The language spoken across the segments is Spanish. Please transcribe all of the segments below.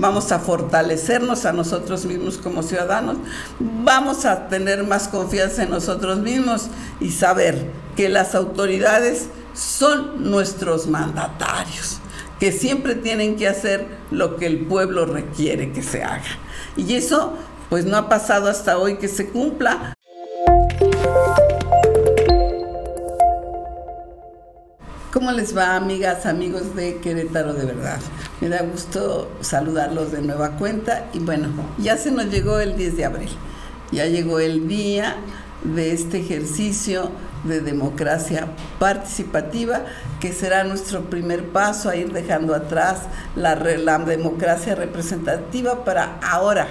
vamos a fortalecernos a nosotros mismos como ciudadanos, vamos a tener más confianza en nosotros mismos y saber que las autoridades son nuestros mandatarios, que siempre tienen que hacer lo que el pueblo requiere que se haga. Y eso pues no ha pasado hasta hoy que se cumpla. ¿Cómo les va, amigas, amigos de Querétaro de verdad? Me da gusto saludarlos de nueva cuenta y bueno, ya se nos llegó el 10 de abril, ya llegó el día de este ejercicio de democracia participativa, que será nuestro primer paso a ir dejando atrás la, la democracia representativa para ahora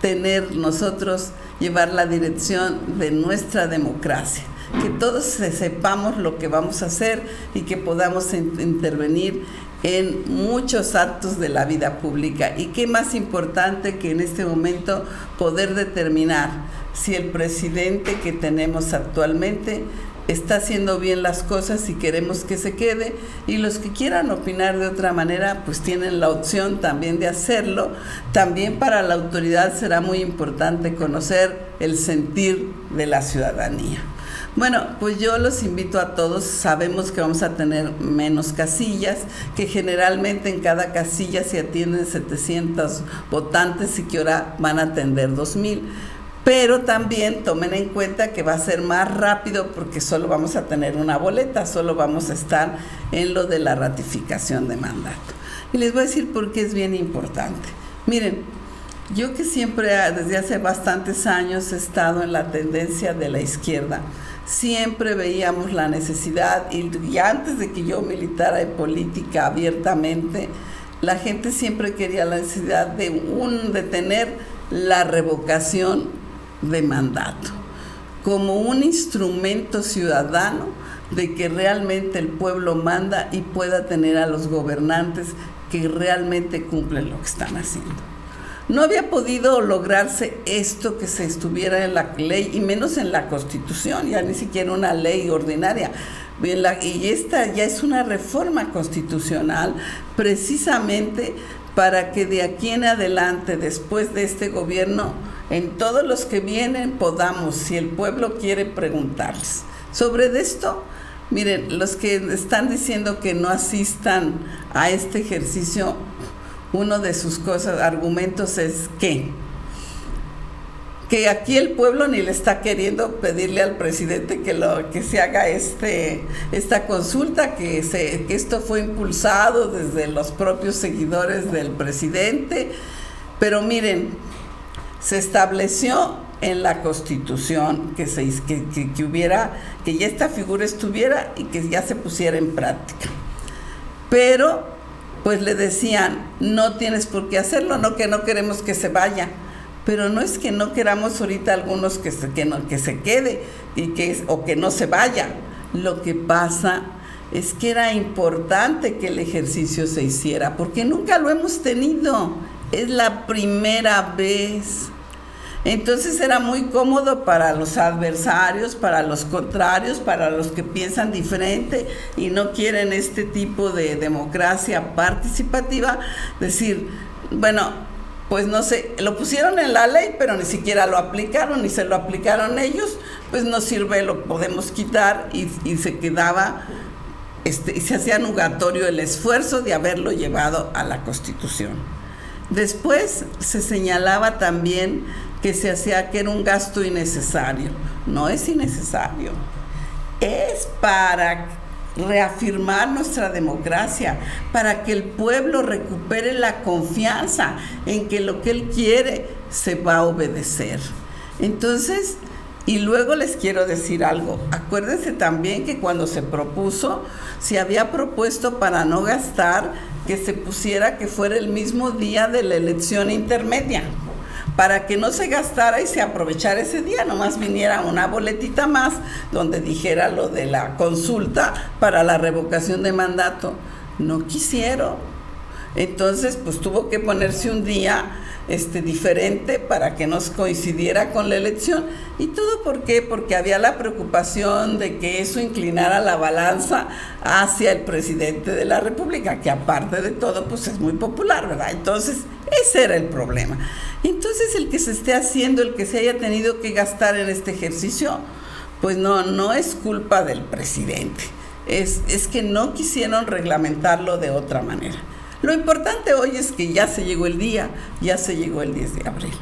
tener nosotros, llevar la dirección de nuestra democracia. Que todos sepamos lo que vamos a hacer y que podamos intervenir en muchos actos de la vida pública. Y qué más importante que en este momento poder determinar si el presidente que tenemos actualmente está haciendo bien las cosas y queremos que se quede y los que quieran opinar de otra manera pues tienen la opción también de hacerlo. También para la autoridad será muy importante conocer el sentir de la ciudadanía. Bueno, pues yo los invito a todos, sabemos que vamos a tener menos casillas, que generalmente en cada casilla se atienden 700 votantes y que ahora van a atender 2000 pero también tomen en cuenta que va a ser más rápido porque solo vamos a tener una boleta, solo vamos a estar en lo de la ratificación de mandato. Y les voy a decir por qué es bien importante. Miren, yo que siempre desde hace bastantes años he estado en la tendencia de la izquierda, siempre veíamos la necesidad, y, antes de que yo militara en política abiertamente, la gente siempre quería la necesidad de, un, de tener la revocación de mandato, como un instrumento ciudadano de que realmente el pueblo manda y pueda tener a los gobernantes que realmente cumplen lo que están haciendo. No había podido lograrse esto que se estuviera en la ley y menos en la constitución, ya ni siquiera una ley ordinaria. Y esta ya es una reforma constitucional precisamente para que de aquí en adelante, después de este gobierno, en todos los que vienen podamos, si el pueblo quiere preguntarles. Sobre esto, miren, los que están diciendo que no asistan a este ejercicio, uno de sus cosas, argumentos es que que aquí el pueblo ni le está queriendo pedirle al presidente que lo que se haga este esta consulta que se que esto fue impulsado desde los propios seguidores del presidente pero miren se estableció en la constitución que, se, que, hubiera, que ya esta figura estuviera y que ya se pusiera en práctica. Pero, pues le decían, no tienes por qué hacerlo, no que no queremos que se vaya. Pero no es que no queramos ahorita algunos que se, que no, que se quede y que, o que no se vaya. Lo que pasa es que era importante que el ejercicio se hiciera, porque nunca lo hemos tenido. Es la primera vez. Entonces era muy cómodo para los adversarios, para los contrarios, para los que piensan diferente y no quieren este tipo de democracia participativa, decir, bueno, pues no sé, lo pusieron en la ley, pero ni siquiera lo aplicaron, ni se lo aplicaron ellos, pues no sirve, lo podemos quitar y, se quedaba, este, y se hacía nugatorio el esfuerzo de haberlo llevado a la Constitución. Después se señalaba también que se hacía que era un gasto innecesario. No es innecesario. Es para reafirmar nuestra democracia, para que el pueblo recupere la confianza en que lo que él quiere se va a obedecer. Entonces, y luego les quiero decir algo, acuérdense también que cuando se propuso, se había propuesto para no gastar que se pusiera que fuera el mismo día de la elección intermedia para que no se gastara y se aprovechara ese día, nomás viniera una boletita más donde dijera lo de la consulta para la revocación de mandato. No quisieron. Entonces, pues tuvo que ponerse un día este, diferente para que nos coincidiera con la elección. ¿Y todo? Porque había la preocupación de que eso inclinara la balanza hacia el presidente de la República, que aparte de todo, pues es muy popular, ¿verdad? Entonces, ese era el problema. Entonces, el que se esté haciendo, el que se haya tenido que gastar en este ejercicio, pues no, no es culpa del presidente. Es, es que no quisieron reglamentarlo de otra manera. Lo importante hoy es que ya se llegó el día, ya se llegó el 10 de abril.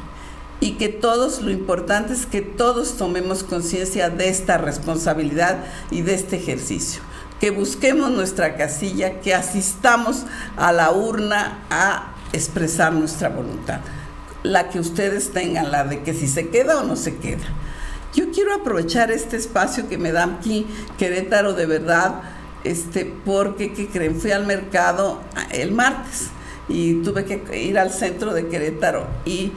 Y que todos, lo importante es que todos tomemos conciencia de esta responsabilidad y de este ejercicio. Que busquemos nuestra casilla, que asistamos a la urna a expresar nuestra voluntad. La que ustedes tengan, la de que si se queda o no se queda. Yo quiero aprovechar este espacio que me da aquí Querétaro de verdad este, porque, ¿qué creen? Fui al mercado el martes y tuve que ir al centro de Querétaro y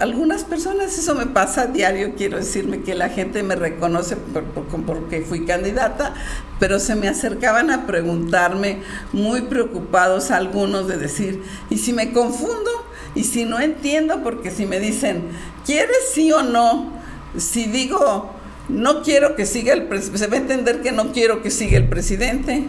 algunas personas, eso me pasa a diario, quiero decirme que la gente me reconoce porque fui candidata, pero se me acercaban a preguntarme, muy preocupados algunos de decir, ¿y si me confundo? ¿Y si no entiendo? Porque si me dicen, ¿quieres sí o no? Si digo no quiero que siga el presidente, se va a entender que no quiero que siga el presidente.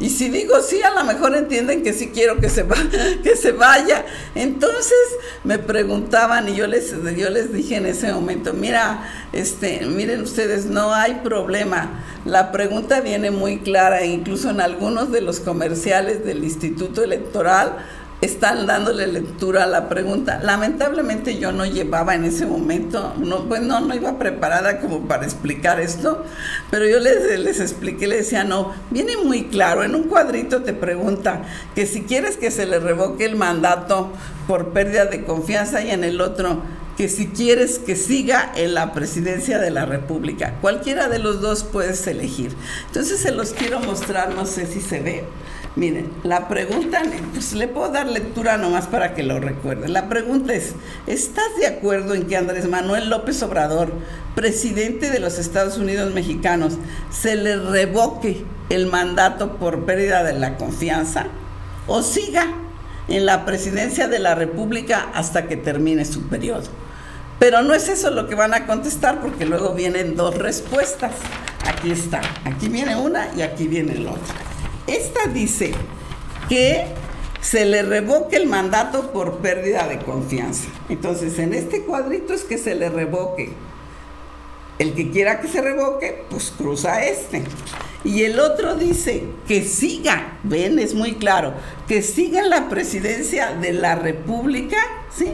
Y si digo sí, a lo mejor entienden que sí quiero que se, va, que se vaya. Entonces me preguntaban y yo les, yo les dije en ese momento, mira, este, miren ustedes, no hay problema. La pregunta viene muy clara, incluso en algunos de los comerciales del Instituto Electoral están dándole lectura a la pregunta. Lamentablemente yo no llevaba en ese momento, no, pues no, iba preparada como para explicar esto, pero yo les, les expliqué, le decía, no, viene muy claro, en un cuadrito te pregunta que si quieres que se le revoque el mandato por pérdida de confianza y en el otro que si quieres que siga en la presidencia de la República. Cualquiera de los dos puedes elegir. Entonces se los quiero mostrar, no sé si se ve. Miren, la pregunta, pues le puedo dar lectura nomás para que lo recuerden. La pregunta es, ¿estás de acuerdo en que Andrés Manuel López Obrador, presidente de los Estados Unidos mexicanos, se le revoque el mandato por pérdida de la confianza? ¿O siga en la presidencia de la República hasta que termine su periodo? Pero no es eso lo que van a contestar porque luego vienen dos respuestas. Aquí está, aquí viene una y aquí viene la otra. Esta dice que se le revoque el mandato por pérdida de confianza. Entonces, en este cuadrito es que se le revoque. El que quiera que se revoque, pues cruza este. Y el otro dice que siga, ven, es muy claro, que siga la presidencia de la República, ¿sí?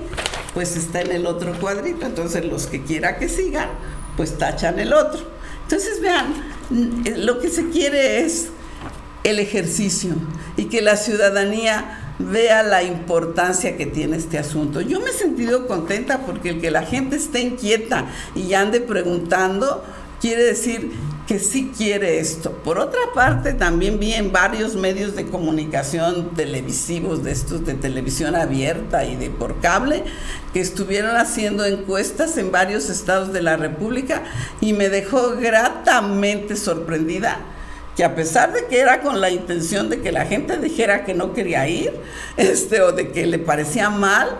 Pues está en el otro cuadrito. Entonces, los que quiera que sigan, pues tachan el otro. Entonces, vean, lo que se quiere es el ejercicio y que la ciudadanía vea la importancia que tiene este asunto. Yo me he sentido contenta porque el que la gente esté inquieta y ande preguntando quiere decir que sí quiere esto. Por otra parte, también vi en varios medios de comunicación televisivos, de estos de televisión abierta y de por cable, que estuvieron haciendo encuestas en varios estados de la República y me dejó gratamente sorprendida que a pesar de que era con la intención de que la gente dijera que no quería ir, este, o de que le parecía mal,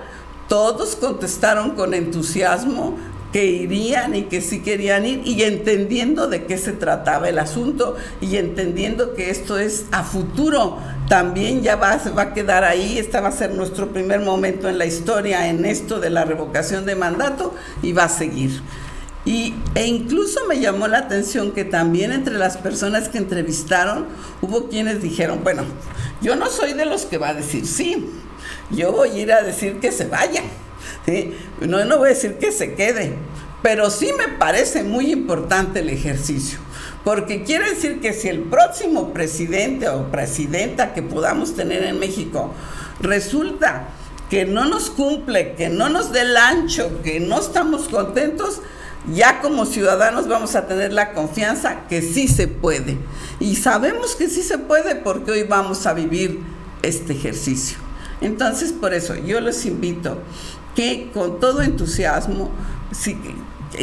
todos contestaron con entusiasmo que irían y que sí querían ir y entendiendo de qué se trataba el asunto y entendiendo que esto es a futuro, también ya va, va a quedar ahí, este va a ser nuestro primer momento en la historia en esto de la revocación de mandato y va a seguir. Y, e incluso me llamó la atención que también entre las personas que entrevistaron hubo quienes dijeron, bueno, yo no soy de los que va a decir sí, yo voy a ir a decir que se vaya, no, no voy a decir que se quede, pero sí me parece muy importante el ejercicio. Porque quiere decir que si el próximo presidente o presidenta que podamos tener en México resulta que no nos cumple, que no nos dé el ancho, que no estamos contentos, ya como ciudadanos vamos a tener la confianza que sí se puede. Y sabemos que sí se puede porque hoy vamos a vivir este ejercicio. Entonces, por eso yo les invito que con todo entusiasmo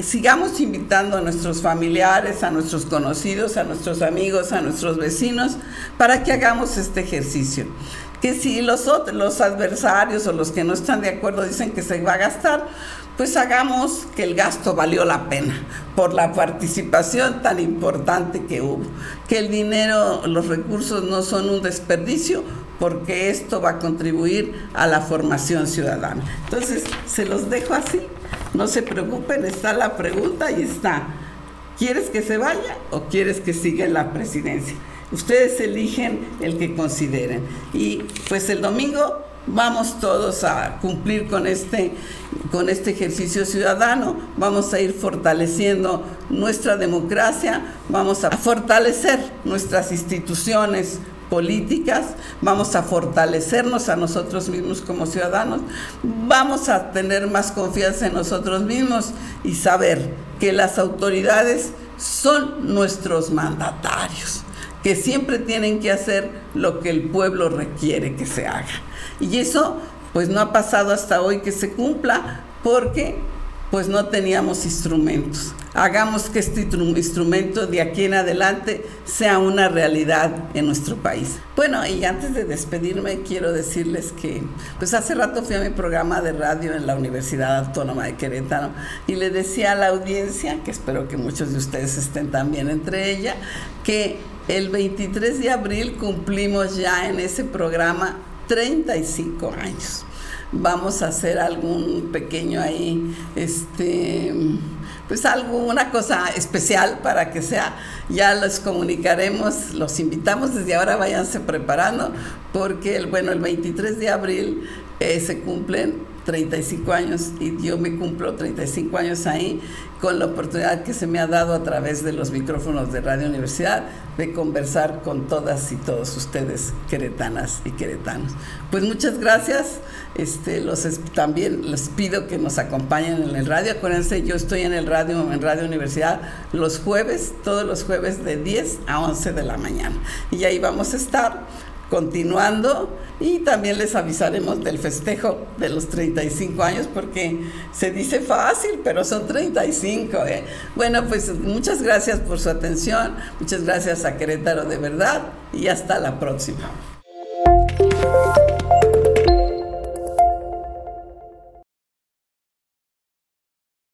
sigamos invitando a nuestros familiares, a nuestros conocidos, a nuestros amigos, a nuestros vecinos, para que hagamos este ejercicio que si los, los adversarios o los que no están de acuerdo dicen que se va a gastar, pues hagamos que el gasto valió la pena por la participación tan importante que hubo, que el dinero, los recursos no son un desperdicio porque esto va a contribuir a la formación ciudadana. Entonces, se los dejo así, no se preocupen, está la pregunta y está, ¿quieres que se vaya o quieres que siga en la presidencia? Ustedes eligen el que consideren. Y pues el domingo vamos todos a cumplir con este, con este ejercicio ciudadano, vamos a ir fortaleciendo nuestra democracia, vamos a fortalecer nuestras instituciones políticas, vamos a fortalecernos a nosotros mismos como ciudadanos, vamos a tener más confianza en nosotros mismos y saber que las autoridades son nuestros mandatarios, que siempre tienen que hacer lo que el pueblo requiere que se haga. Y eso pues no ha pasado hasta hoy que se cumpla porque pues no teníamos instrumentos. Hagamos que este instrumento de aquí en adelante sea una realidad en nuestro país. Bueno, y antes de despedirme quiero decirles que pues hace rato fui a mi programa de radio en la Universidad Autónoma de Querétaro y le decía a la audiencia, que espero que muchos de ustedes estén también entre ella, que el 23 de abril cumplimos ya en ese programa 35 años. Vamos a hacer algún pequeño ahí, este, pues algo, una cosa especial para que sea, ya los comunicaremos, los invitamos desde ahora, váyanse preparando, porque el, bueno, el 23 de abril eh, se cumplen 35 años y yo me cumplo 35 años ahí con la oportunidad que se me ha dado a través de los micrófonos de Radio Universidad de conversar con todas y todos ustedes, queretanas y queretanos. Pues muchas gracias. Este, los, también les pido que nos acompañen en el radio. Acuérdense, yo estoy en el radio, en Radio Universidad, los jueves, todos los jueves de 10 a 11 de la mañana. Y ahí vamos a estar continuando y también les avisaremos del festejo de los 35 años porque se dice fácil, pero son 35. ¿eh? Bueno, pues muchas gracias por su atención, muchas gracias a Querétaro de verdad y hasta la próxima.